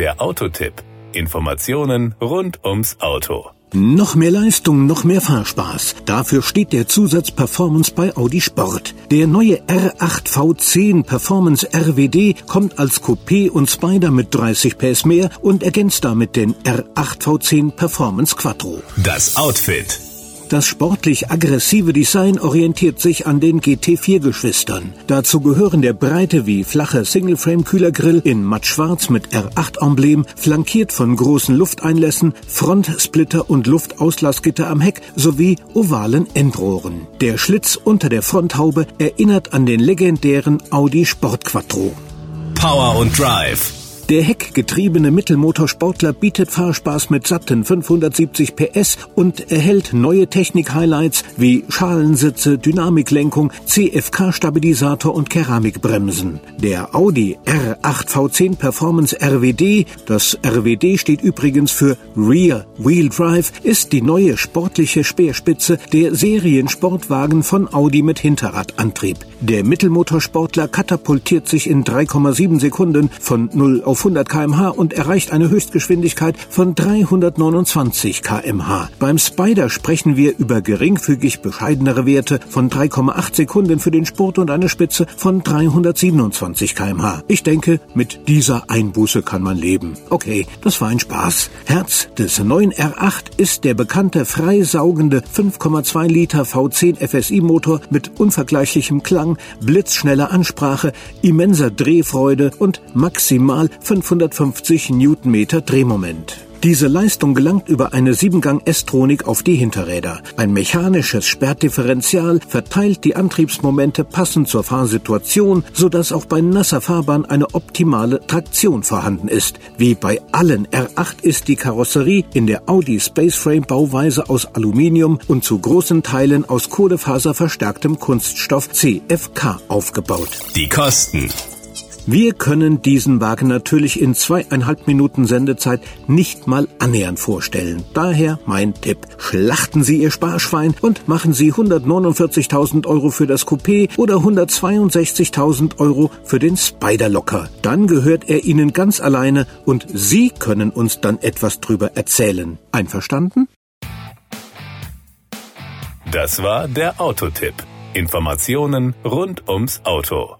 Der Autotipp. Informationen rund ums Auto. Noch mehr Leistung, noch mehr Fahrspaß. Dafür steht der Zusatz Performance bei Audi Sport. Der neue R8 V10 Performance RWD kommt als Coupé und Spider mit 30 PS mehr und ergänzt damit den R8 V10 Performance Quattro. Das Outfit. Das sportlich aggressive Design orientiert sich an den GT4-Geschwistern. Dazu gehören der breite wie flache Single-Frame-Kühlergrill in matt-schwarz mit R8-Emblem, flankiert von großen Lufteinlässen, Frontsplitter und Luftauslassgitter am Heck sowie ovalen Endrohren. Der Schlitz unter der Fronthaube erinnert an den legendären Audi Sport Quattro. Power und Drive. Der heckgetriebene Mittelmotorsportler bietet Fahrspaß mit satten 570 PS und erhält neue Technik-Highlights wie Schalensitze, Dynamiklenkung, CFK-Stabilisator und Keramikbremsen. Der Audi R8 V10 Performance RWD, das RWD steht übrigens für Rear Wheel Drive, ist die neue sportliche Speerspitze der Seriensportwagen von Audi mit Hinterradantrieb. Der Mittelmotorsportler katapultiert sich in 3,7 Sekunden von 0 auf 100 kmh und erreicht eine Höchstgeschwindigkeit von 329 kmh. Beim Spider sprechen wir über geringfügig bescheidenere Werte von 3,8 Sekunden für den Sport und eine Spitze von 327 kmh. Ich denke, mit dieser Einbuße kann man leben. Okay, das war ein Spaß. Herz des neuen R8 ist der bekannte freisaugende 5,2 Liter V10 FSI Motor mit unvergleichlichem Klang, blitzschneller Ansprache, immenser Drehfreude und maximal 550 Newtonmeter Drehmoment. Diese Leistung gelangt über eine 7-Gang S-Tronik auf die Hinterräder. Ein mechanisches Sperrdifferential verteilt die Antriebsmomente passend zur Fahrsituation, sodass auch bei nasser Fahrbahn eine optimale Traktion vorhanden ist. Wie bei allen R8 ist die Karosserie in der Audi Spaceframe Bauweise aus Aluminium und zu großen Teilen aus kohlefaserverstärktem Kunststoff CFK aufgebaut. Die Kosten. Wir können diesen Wagen natürlich in zweieinhalb Minuten Sendezeit nicht mal annähernd vorstellen. Daher mein Tipp. Schlachten Sie Ihr Sparschwein und machen Sie 149.000 Euro für das Coupé oder 162.000 Euro für den Spider Locker. Dann gehört er Ihnen ganz alleine und Sie können uns dann etwas drüber erzählen. Einverstanden? Das war der Autotipp. Informationen rund ums Auto.